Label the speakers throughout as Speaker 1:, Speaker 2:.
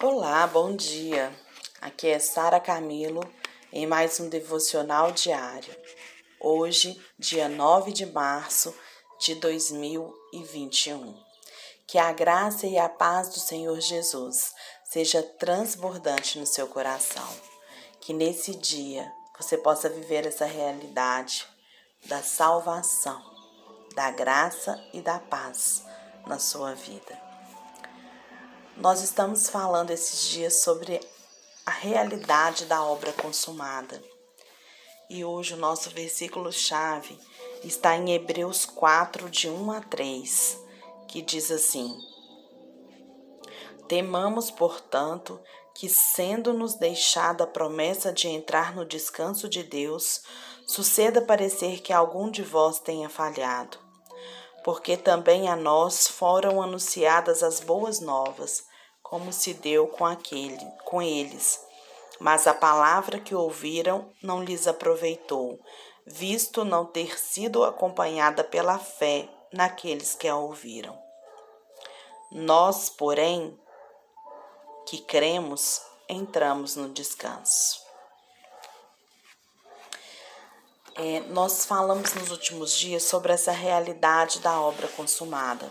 Speaker 1: Olá, bom dia. Aqui é Sara Camilo em mais um devocional diário. Hoje, dia 9 de março de 2021. Que a graça e a paz do Senhor Jesus seja transbordante no seu coração. Que nesse dia você possa viver essa realidade da salvação, da graça e da paz na sua vida. Nós estamos falando esses dias sobre a realidade da obra consumada. E hoje o nosso versículo-chave está em Hebreus 4, de 1 a 3, que diz assim: Temamos, portanto, que, sendo-nos deixada a promessa de entrar no descanso de Deus, suceda parecer que algum de vós tenha falhado. Porque também a nós foram anunciadas as boas novas como se deu com aquele, com eles. Mas a palavra que ouviram não lhes aproveitou, visto não ter sido acompanhada pela fé naqueles que a ouviram. Nós, porém, que cremos, entramos no descanso. É, nós falamos nos últimos dias sobre essa realidade da obra consumada.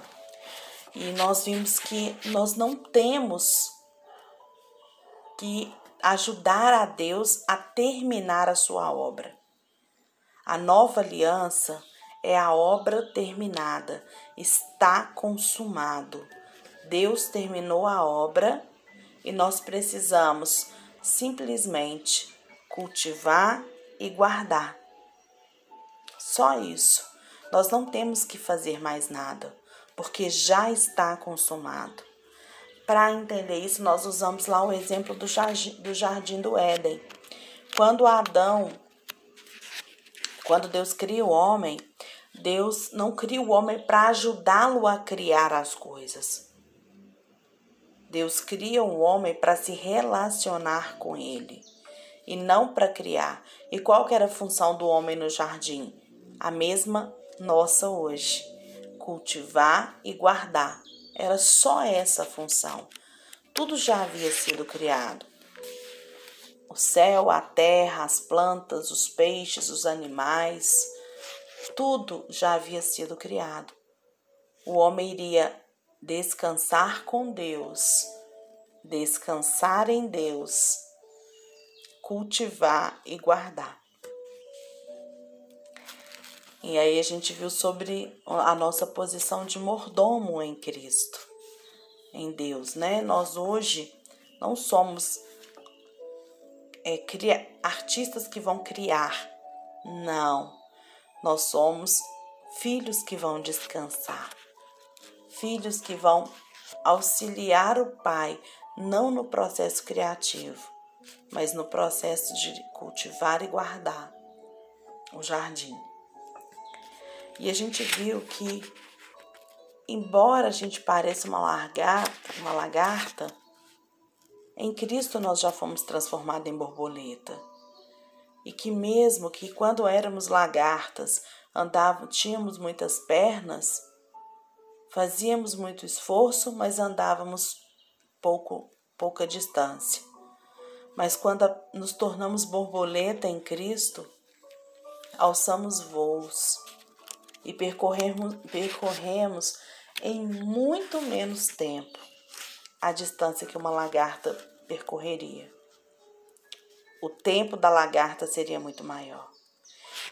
Speaker 1: E nós vimos que nós não temos que ajudar a Deus a terminar a sua obra. A nova aliança é a obra terminada, está consumado. Deus terminou a obra e nós precisamos simplesmente cultivar e guardar. Só isso. Nós não temos que fazer mais nada porque já está consumado. Para entender isso, nós usamos lá o exemplo do jardim, do jardim do Éden. Quando Adão, quando Deus cria o homem, Deus não cria o homem para ajudá-lo a criar as coisas. Deus cria o homem para se relacionar com ele e não para criar. E qual que era a função do homem no jardim? A mesma nossa hoje cultivar e guardar. Era só essa a função. Tudo já havia sido criado. O céu, a terra, as plantas, os peixes, os animais, tudo já havia sido criado. O homem iria descansar com Deus, descansar em Deus, cultivar e guardar. E aí a gente viu sobre a nossa posição de mordomo em Cristo, em Deus, né? Nós hoje não somos é, cria, artistas que vão criar, não. Nós somos filhos que vão descansar, filhos que vão auxiliar o Pai, não no processo criativo, mas no processo de cultivar e guardar o jardim. E a gente viu que, embora a gente pareça uma lagarta, uma lagarta, em Cristo nós já fomos transformados em borboleta. E que mesmo que quando éramos lagartas, andávamos, tínhamos muitas pernas, fazíamos muito esforço, mas andávamos pouco, pouca distância. Mas quando nos tornamos borboleta em Cristo, alçamos voos e percorremos, percorremos em muito menos tempo a distância que uma lagarta percorreria. O tempo da lagarta seria muito maior.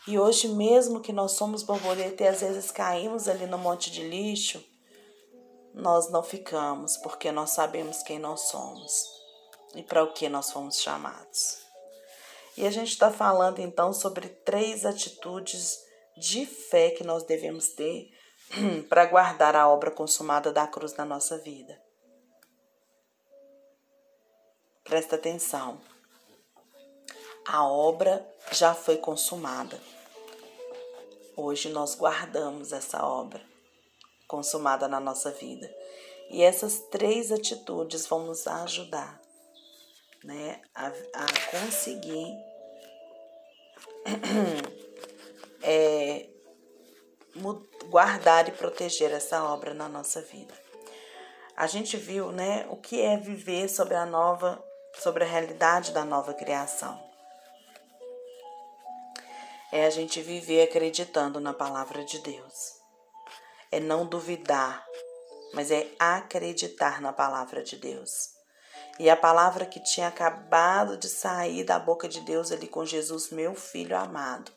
Speaker 1: E hoje, mesmo que nós somos borboleta e às vezes caímos ali no monte de lixo, nós não ficamos, porque nós sabemos quem nós somos e para o que nós fomos chamados. E a gente está falando então sobre três atitudes de fé que nós devemos ter para guardar a obra consumada da cruz na nossa vida. Presta atenção. A obra já foi consumada. Hoje nós guardamos essa obra consumada na nossa vida. E essas três atitudes vão nos ajudar né, a, a conseguir é, guardar e proteger essa obra na nossa vida. a gente viu, né, o que é viver sobre a nova, sobre a realidade da nova criação. É a gente viver acreditando na palavra de Deus. É não duvidar, mas é acreditar na palavra de Deus. E a palavra que tinha acabado de sair da boca de Deus ali com Jesus, meu filho amado,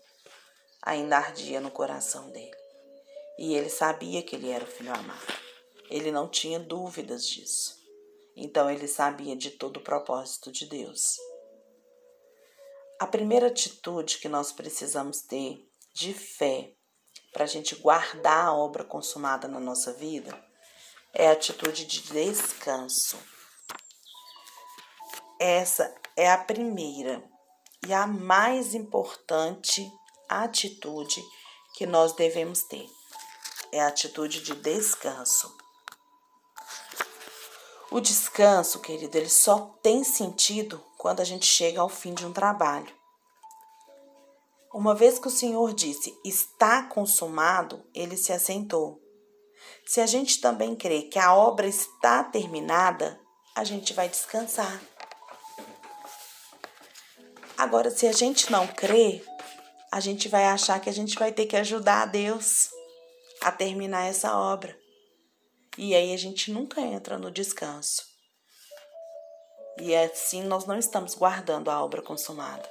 Speaker 1: ainda ardia no coração dele. E ele sabia que ele era o filho amado. Ele não tinha dúvidas disso. Então ele sabia de todo o propósito de Deus. A primeira atitude que nós precisamos ter de fé para a gente guardar a obra consumada na nossa vida é a atitude de descanso. Essa é a primeira e a mais importante atitude que nós devemos ter. É a atitude de descanso. O descanso, querido, ele só tem sentido quando a gente chega ao fim de um trabalho. Uma vez que o Senhor disse está consumado, ele se assentou. Se a gente também crê que a obra está terminada, a gente vai descansar. Agora, se a gente não crê, a gente vai achar que a gente vai ter que ajudar a Deus a terminar essa obra. E aí a gente nunca entra no descanso. E assim nós não estamos guardando a obra consumada.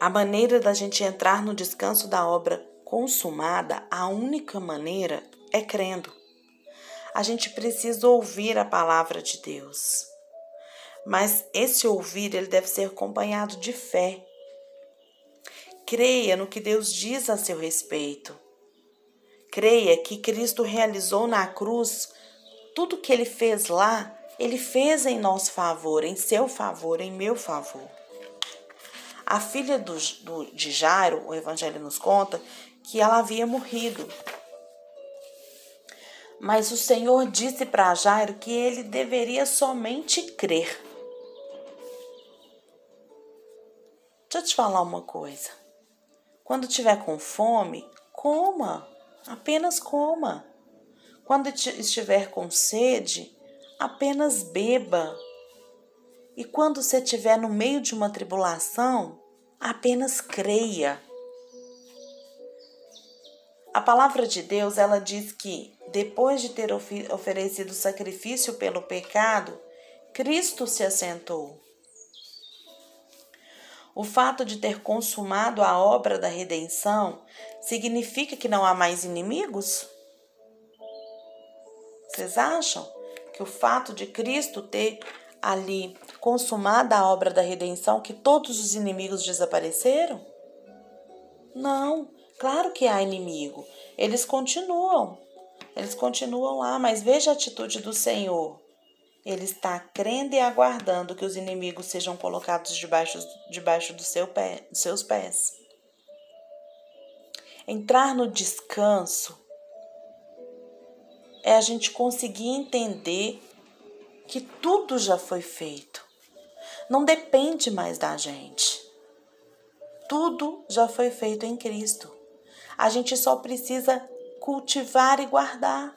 Speaker 1: A maneira da gente entrar no descanso da obra consumada, a única maneira é crendo. A gente precisa ouvir a palavra de Deus. Mas esse ouvir, ele deve ser acompanhado de fé. Creia no que Deus diz a seu respeito. Creia que Cristo realizou na cruz tudo que ele fez lá, ele fez em nosso favor, em seu favor, em meu favor. A filha do, do, de Jairo, o Evangelho nos conta, que ela havia morrido. Mas o Senhor disse para Jairo que ele deveria somente crer. Deixa eu te falar uma coisa. Quando tiver com fome, coma. Apenas coma. Quando estiver com sede, apenas beba. E quando você estiver no meio de uma tribulação, apenas creia. A palavra de Deus, ela diz que depois de ter oferecido sacrifício pelo pecado, Cristo se assentou. O fato de ter consumado a obra da redenção significa que não há mais inimigos? Vocês acham que o fato de Cristo ter ali consumado a obra da redenção, que todos os inimigos desapareceram? Não, claro que há inimigo. Eles continuam. Eles continuam lá, mas veja a atitude do Senhor. Ele está crendo e aguardando que os inimigos sejam colocados debaixo, debaixo do seu pé, dos seus pés. Entrar no descanso é a gente conseguir entender que tudo já foi feito. Não depende mais da gente. Tudo já foi feito em Cristo. A gente só precisa cultivar e guardar.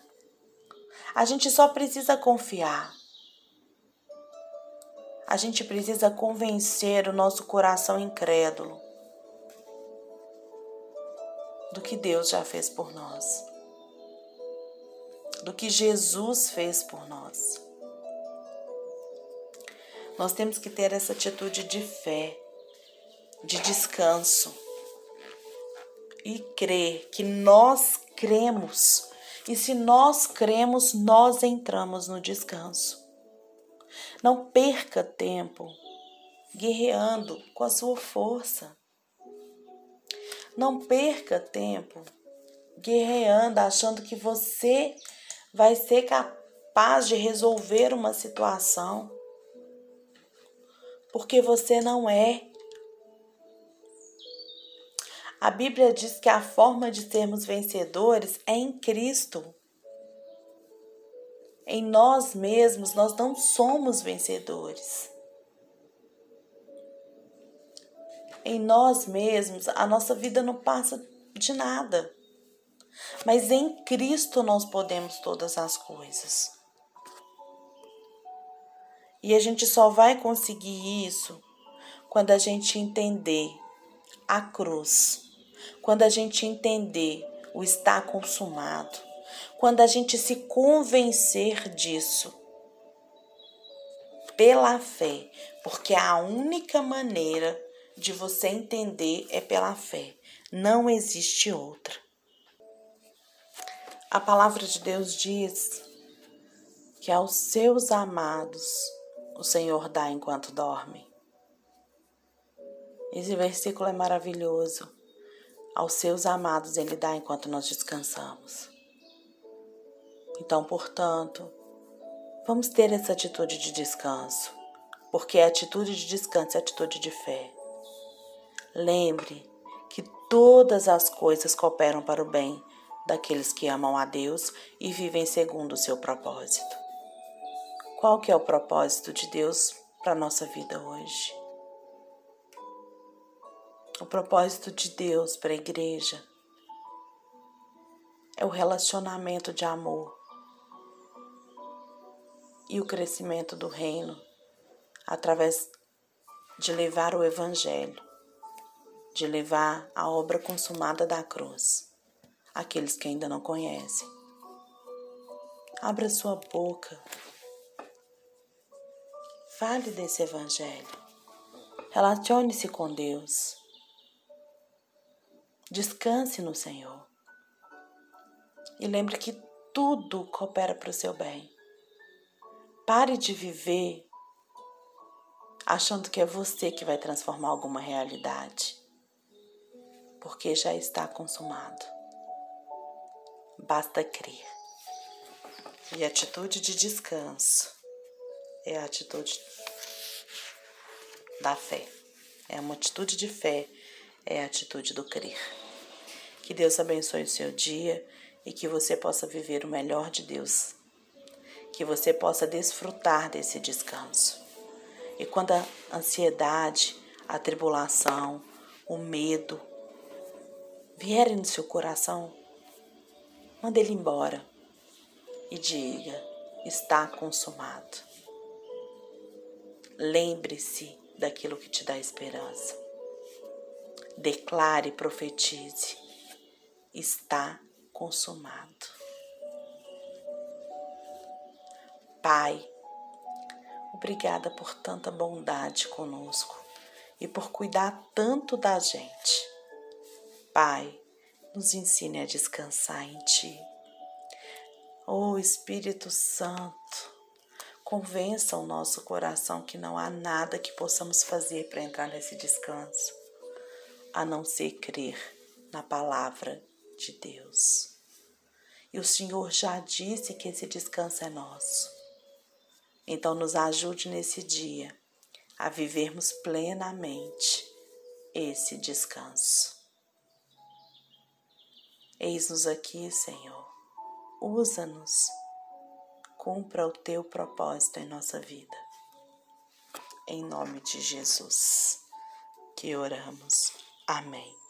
Speaker 1: A gente só precisa confiar. A gente precisa convencer o nosso coração incrédulo do que Deus já fez por nós, do que Jesus fez por nós. Nós temos que ter essa atitude de fé, de descanso e crer que nós cremos. E se nós cremos, nós entramos no descanso. Não perca tempo guerreando com a sua força. Não perca tempo guerreando achando que você vai ser capaz de resolver uma situação. Porque você não é. A Bíblia diz que a forma de sermos vencedores é em Cristo. Em nós mesmos, nós não somos vencedores. Em nós mesmos, a nossa vida não passa de nada. mas em Cristo nós podemos todas as coisas. E a gente só vai conseguir isso quando a gente entender a cruz, quando a gente entender o está consumado, quando a gente se convencer disso pela fé, porque a única maneira de você entender é pela fé, não existe outra. A palavra de Deus diz que aos seus amados o Senhor dá enquanto dorme. Esse versículo é maravilhoso. Aos seus amados ele dá enquanto nós descansamos. Então, portanto, vamos ter essa atitude de descanso, porque a atitude de descanso é atitude de fé. Lembre que todas as coisas cooperam para o bem daqueles que amam a Deus e vivem segundo o seu propósito. Qual que é o propósito de Deus para a nossa vida hoje? O propósito de Deus para a igreja é o relacionamento de amor e o crescimento do reino através de levar o Evangelho, de levar a obra consumada da cruz àqueles que ainda não conhecem. Abra sua boca, fale desse Evangelho, relacione-se com Deus. Descanse no Senhor. E lembre que tudo coopera para o seu bem. Pare de viver achando que é você que vai transformar alguma realidade, porque já está consumado. Basta crer. E a atitude de descanso é a atitude da fé. É uma atitude de fé é a atitude do crer. Que Deus abençoe o seu dia e que você possa viver o melhor de Deus. Que você possa desfrutar desse descanso. E quando a ansiedade, a tribulação, o medo vierem no seu coração, manda ele embora e diga: está consumado. Lembre-se daquilo que te dá esperança declare profetize: está consumado. Pai, obrigada por tanta bondade conosco e por cuidar tanto da gente. Pai, nos ensine a descansar em Ti. Oh Espírito Santo, convença o nosso coração que não há nada que possamos fazer para entrar nesse descanso a não ser crer na palavra de Deus. E o Senhor já disse que esse descanso é nosso. Então, nos ajude nesse dia a vivermos plenamente esse descanso. Eis-nos aqui, Senhor. Usa-nos. Cumpra o teu propósito em nossa vida. Em nome de Jesus que oramos. Amém.